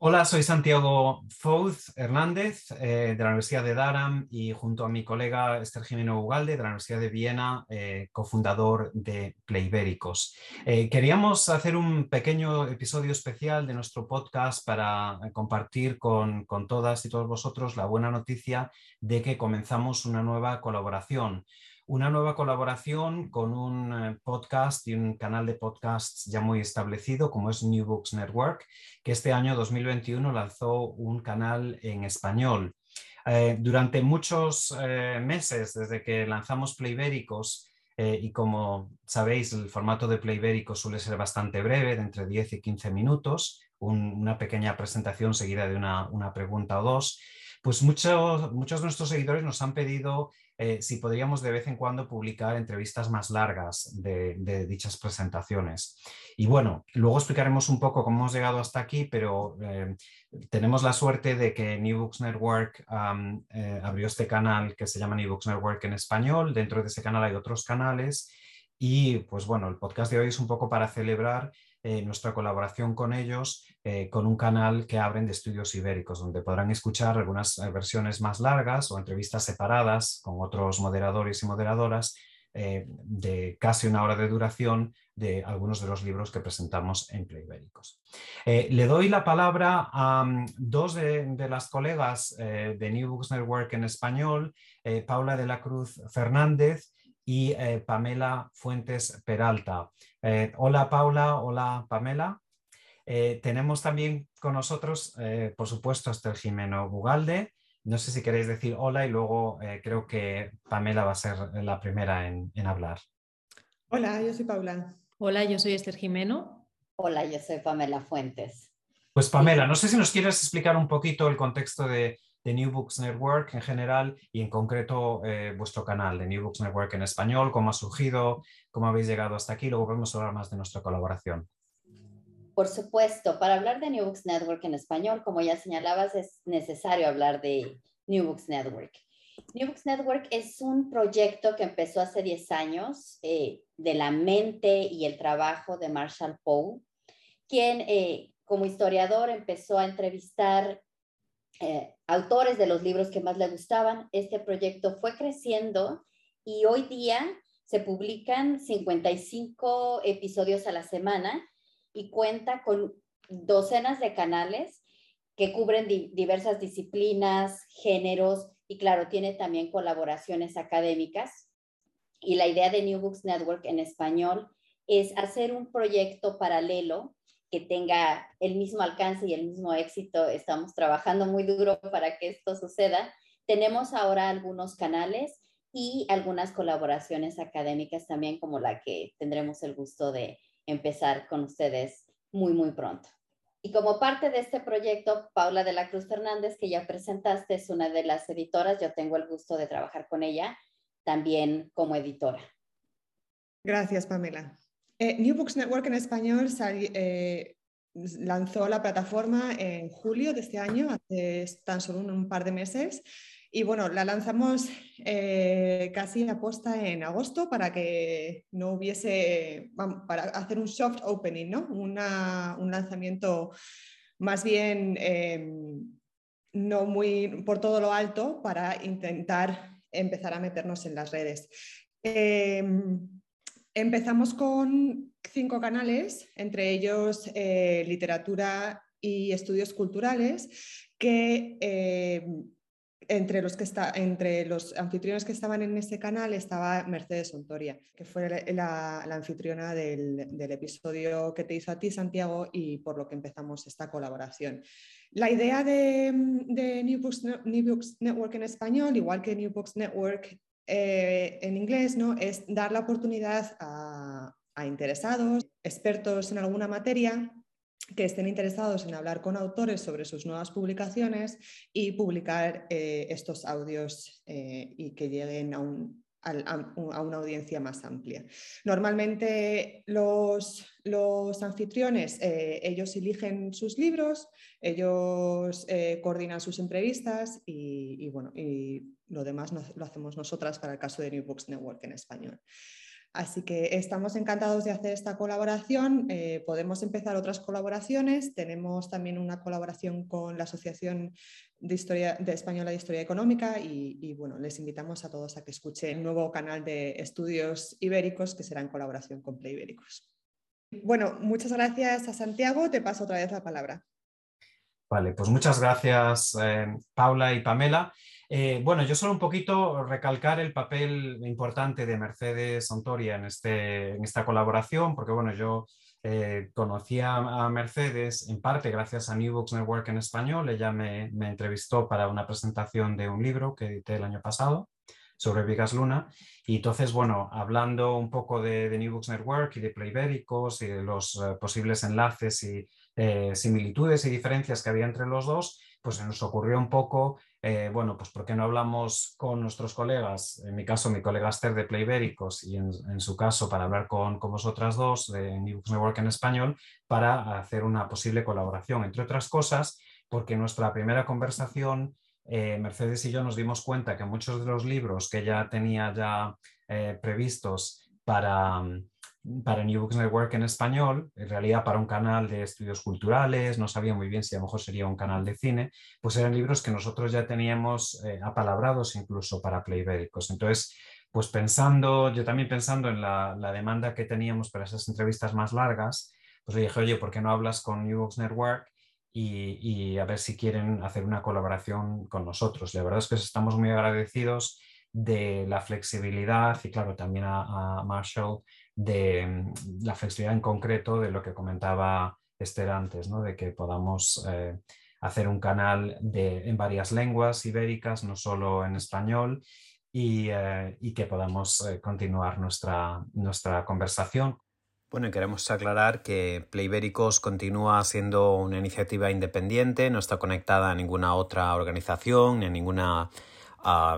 Hola, soy Santiago Fouz Hernández eh, de la Universidad de Durham y junto a mi colega Esther Jimeno Ugalde de la Universidad de Viena, eh, cofundador de Playbéricos. Eh, queríamos hacer un pequeño episodio especial de nuestro podcast para compartir con todas y todos vosotros la buena noticia de que comenzamos una nueva colaboración una nueva colaboración con un eh, podcast y un canal de podcasts ya muy establecido como es New Books Network, que este año 2021 lanzó un canal en español. Eh, durante muchos eh, meses, desde que lanzamos Playbéricos, y como sabéis, el formato de Playbéricos suele ser bastante breve, de entre 10 y 15 minutos, una pequeña presentación seguida de una, una pregunta o dos, pues muchos de nuestros seguidores nos han pedido eh, si podríamos de vez en cuando publicar entrevistas más largas de, dichas presentaciones. Y bueno, luego explicaremos un poco cómo hemos llegado hasta aquí, pero eh, tenemos la suerte de que New Books Network eh, abrió este canal que se llama New Books Network en español. Dentro de ese canal hay otros canales. Y pues bueno, el podcast de hoy es un poco para celebrar eh, nuestra colaboración con ellos eh, con un canal que abren de estudios ibéricos, donde podrán escuchar algunas eh, versiones más largas o entrevistas separadas con otros moderadores y moderadoras de casi una hora de duración de algunos de los libros que presentamos en Playbéricos. le doy la palabra a mm, dos de, las colegas de New Books Network en español, Paula de la Cruz Fernández y eh, Pamela Fuentes Peralta. Eh, hola Paula, hola Pamela. Eh, tenemos también con nosotros, por supuesto, Esther Jimeno Bugalde. No sé si queréis decir hola y luego creo que Pamela va a ser la primera en, en hablar. Hola, yo soy Paula. Hola, yo soy Esther Jimeno. Hola, yo soy Pamela Fuentes. Pues Pamela, no sé si nos quieres explicar un poquito el contexto de, de New Books Network en general y en concreto eh, vuestro canal de New Books Network en español, cómo ha surgido, cómo habéis llegado hasta aquí. Luego podemos hablar más de nuestra colaboración. Por supuesto, para hablar de New Books Network en español, como ya señalabas, es necesario hablar de New Books Network. New Books Network es un proyecto que empezó hace 10 años eh, de la mente y el trabajo de Marshall Poe, quien eh, como historiador empezó a entrevistar eh, autores de los libros que más le gustaban. Este proyecto fue creciendo y hoy día se publican 55 episodios a la semana y cuenta con docenas de canales que cubren diversas disciplinas, géneros y claro, tiene también colaboraciones académicas. Y la idea de New Books Network en español es hacer un proyecto paralelo que tenga el mismo alcance y el mismo éxito. Estamos trabajando muy duro para que esto suceda. Tenemos ahora algunos canales y algunas colaboraciones académicas también, como la que tendremos el gusto de empezar con ustedes muy, muy pronto. Y como parte de este proyecto, Paula de la Cruz Fernández, que ya presentaste, es una de las editoras. Yo tengo el gusto de trabajar con ella también como editora. Gracias, Pamela. Eh, New Books Network en español eh, lanzó la plataforma en julio de este año, hace tan solo un, par de meses. Y bueno, la lanzamos eh, casi a posta en agosto para que no hubiese, para hacer un soft opening, ¿no? un lanzamiento más bien em, no muy por todo lo alto para intentar empezar a meternos en las redes. Em, Empezamos con cinco canales, entre ellos eh, literatura y estudios culturales, que eh, entre, los que está, entre los anfitriones que estaban en ese canal estaba Mercedes Ontoria, que fue la, anfitriona del, episodio que te hizo a ti, Santiago, y por lo que empezamos esta colaboración. La idea de, New, Books, New, Books, Network en español, igual que New Books Network eh, en inglés ¿no? es dar la oportunidad a, interesados, expertos en alguna materia, que estén interesados en hablar con autores sobre sus nuevas publicaciones y publicar eh, estos audios eh, y que lleguen a, una audiencia más amplia. Normalmente los, anfitriones, ellos eligen sus libros, ellos coordinan sus entrevistas y, y bueno, y lo demás lo hacemos nosotras para el caso de New Books Network en español. Así que estamos encantados de hacer esta colaboración. Eh, podemos empezar otras colaboraciones. Tenemos también una colaboración con la Asociación de, Historia, de Española de Historia Económica y, bueno, les invitamos a todos a que escuchen el nuevo canal de estudios ibéricos que será en colaboración con Play Ibéricos. Bueno, muchas gracias a Santiago. Te paso otra vez la palabra. Vale, pues muchas gracias eh, Paula y Pamela. Eh, bueno, yo solo un poquito recalcar el papel importante de Mercedes Ontoria en, este, en esta colaboración, porque bueno, yo eh, conocí a, Mercedes en parte gracias a New Books Network en español. Ella me, entrevistó para una presentación de un libro que edité el año pasado sobre Vigas Luna. Y entonces, bueno, hablando un poco de, New Books Network y de Playbéricos y de los eh, posibles enlaces y similitudes y diferencias que había entre los dos, pues se nos ocurrió un poco eh, bueno, pues ¿por qué no hablamos con nuestros colegas? En mi caso, mi colega Esther de Playbéricos y en, su caso para hablar con, vosotras dos de New Books Network en español para hacer una posible colaboración, entre otras cosas, porque nuestra primera conversación eh, Mercedes y yo nos dimos cuenta que muchos de los libros que ella tenía ya eh, previstos para, para New Books Network en español, en realidad para un canal de estudios culturales, no sabía muy bien si a lo mejor sería un canal de cine, pues eran libros que nosotros ya teníamos eh, apalabrados incluso para Playbéricos. Entonces, pues pensando, yo también pensando en la, demanda que teníamos para esas entrevistas más largas, pues le dije, oye, ¿por qué no hablas con New Books Network? Y, a ver si quieren hacer una colaboración con nosotros. La verdad es que estamos muy agradecidos de la flexibilidad y claro, también a Marshall de mm, la flexibilidad en concreto de lo que comentaba Esther antes, ¿no? de que podamos eh, hacer un canal de, en varias lenguas ibéricas, no solo en español, y, eh, que podamos eh, continuar nuestra, nuestra conversación. Bueno, queremos aclarar que Playbéricos continúa siendo una iniciativa independiente, no está conectada a ninguna otra organización, ni a ninguna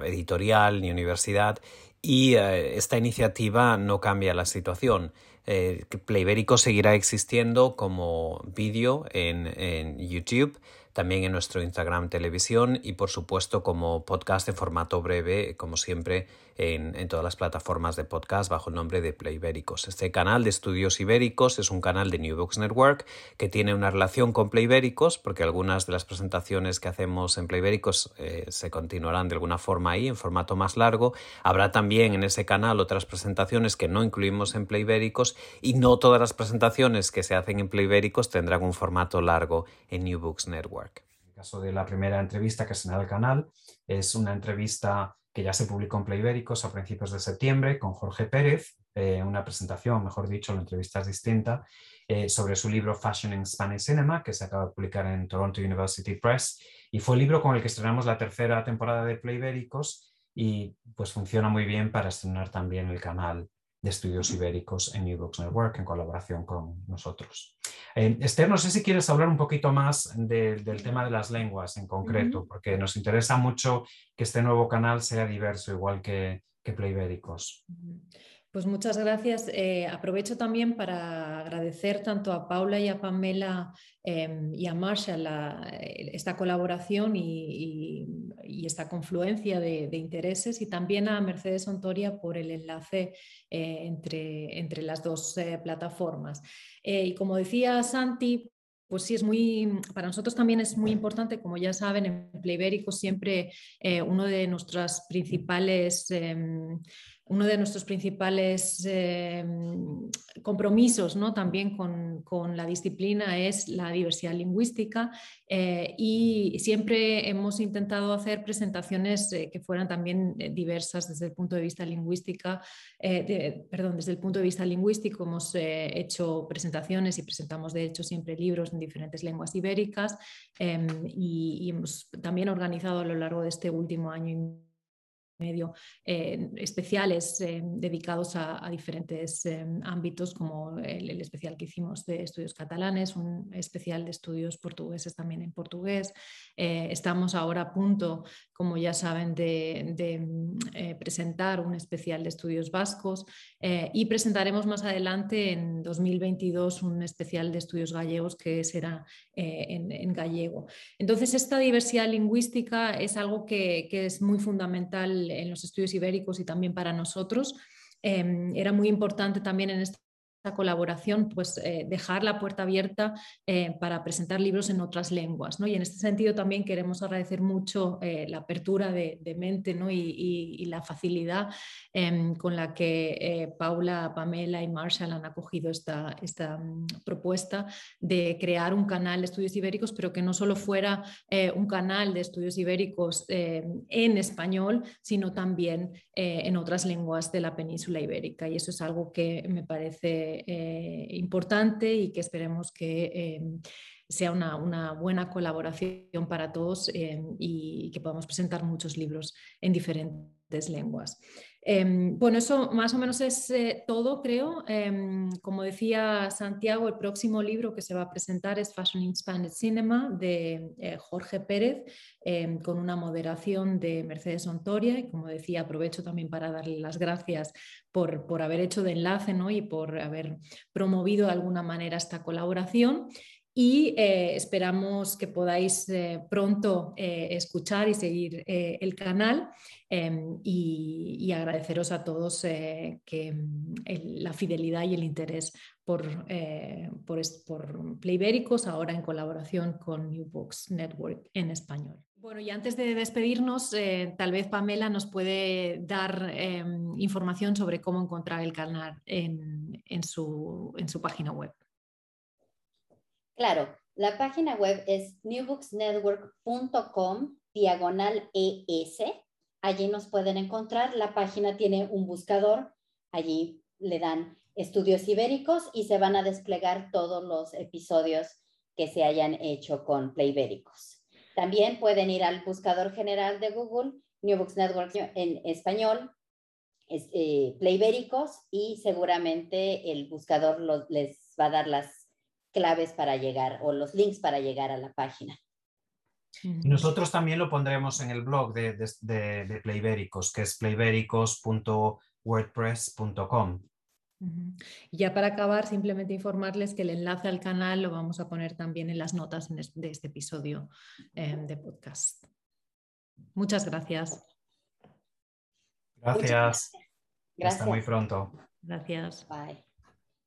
editorial ni universidad y eh, esta iniciativa no cambia la situación. Eh, Playbérico seguirá existiendo como vídeo en, en YouTube también en nuestro Instagram Televisión y por supuesto como podcast en formato breve, como siempre, en, todas las plataformas de podcast bajo el nombre de Play Ibéricos. Este canal de estudios ibéricos es un canal de New Books Network que tiene una relación con Play Ibéricos porque algunas de las presentaciones que hacemos en Play Ibéricos eh, se continuarán de alguna forma ahí en formato más largo. Habrá también en ese canal otras presentaciones que no incluimos en Play Ibéricos y no todas las presentaciones que se hacen en Play Ibéricos tendrán un formato largo en New Books Network. Caso de la primera entrevista que se en el canal, es una entrevista que ya se publicó en Playbéricos a principios de septiembre con Jorge Pérez, eh, una presentación, mejor dicho, la entrevista es distinta, eh, sobre su libro Fashion in Spanish Cinema, que se acaba de publicar en Toronto University Press, y fue el libro con el que estrenamos la tercera temporada de Playbéricos y pues funciona muy bien para estrenar también el canal de estudios ibéricos en New Books Network en colaboración con nosotros. Eh, Esther, no sé si quieres hablar un poquito más del tema de las lenguas en concreto, porque nos interesa mucho que este nuevo canal sea diverso, igual que, que Play Ibéricos. Pues muchas gracias. Eh, aprovecho también para agradecer tanto a Paula y a Pamela em, y a Marshall eh, esta colaboración y, esta confluencia de, intereses y también a Mercedes Ontoria por el enlace eh, entre, entre, las dos plataformas. y como decía Santi, pues sí, es muy, para nosotros también es muy importante, como ya saben, en Playbérico siempre uno de nuestras principales em, uno de nuestros principales eh, compromisos ¿no? también con, la disciplina es la diversidad lingüística eh, y siempre hemos intentado hacer presentaciones eh, que fueran también diversas desde el punto de vista lingüística, perdón, desde el punto de vista lingüístico hemos hecho presentaciones y presentamos de hecho siempre libros en diferentes lenguas ibéricas em, y, y hemos también organizado a lo largo de este último año medio eh, especiales eh, dedicados a, diferentes eh, ámbitos, como el, especial que hicimos de estudios catalanes, un especial de estudios portugueses también en portugués. estamos ahora a punto, como ya saben, de, presentar un especial de estudios vascos y presentaremos más adelante en 2022 un especial de estudios gallegos que será en, gallego. Entonces, esta diversidad lingüística es algo que es muy fundamental en los estudios ibéricos y también para nosotros em, era muy importante también en esta colaboración, pues eh, dejar la puerta abierta eh, para presentar libros en otras lenguas. ¿no? Y en este sentido también queremos agradecer mucho eh, la apertura de, mente ¿no? y, la facilidad em, con la que Paula, Pamela y Marshall han acogido esta, esta mm, propuesta de crear un canal de estudios ibéricos, pero que no solo fuera un canal de estudios ibéricos en español, sino también en otras lenguas de la península ibérica. Y eso es algo que me parece importante y que esperemos que em, sea una, buena colaboración para todos em, y que podamos presentar muchos libros en diferentes lenguas. Em, bueno, eso más o menos es eh, todo, creo. Como decía Santiago, el próximo libro que se va a presentar es Fashion in Spanish Cinema de eh, Jorge Pérez, con una moderación de Mercedes Ontoria. Y como decía, aprovecho también para darle las gracias por, por haber hecho de enlace ¿no? y por haber promovido de alguna manera esta colaboración y eh, esperamos que podáis eh, pronto eh, escuchar y seguir el canal em, y, agradeceros a todos que, mm, la fidelidad y el interés por, por, por Playbéricos, ahora en colaboración con New Books Network en español. Bueno, y antes de despedirnos, tal vez Pamela nos puede dar em, información sobre cómo encontrar el canal en, su, en su página web. Claro, la página web es newbooksnetwork.com diagonal ES. Allí nos pueden encontrar. La página tiene un buscador. Allí le dan estudios ibéricos y se van a desplegar todos los episodios que se hayan hecho con Playbéricos. También pueden ir al buscador general de Google, New Books Network en español, eh, Playbéricos, y seguramente el buscador les va a dar las claves para llegar o los links para llegar a la página. nosotros también lo pondremos en el blog de, de, Playbéricos, que es playbéricos.wordpress.com. Y ya para acabar, simplemente informarles que el enlace al canal lo vamos a poner también en las notas de este episodio eh, de podcast. Muchas gracias. Gracias. Gracias. Hasta muy pronto. Gracias. Bye.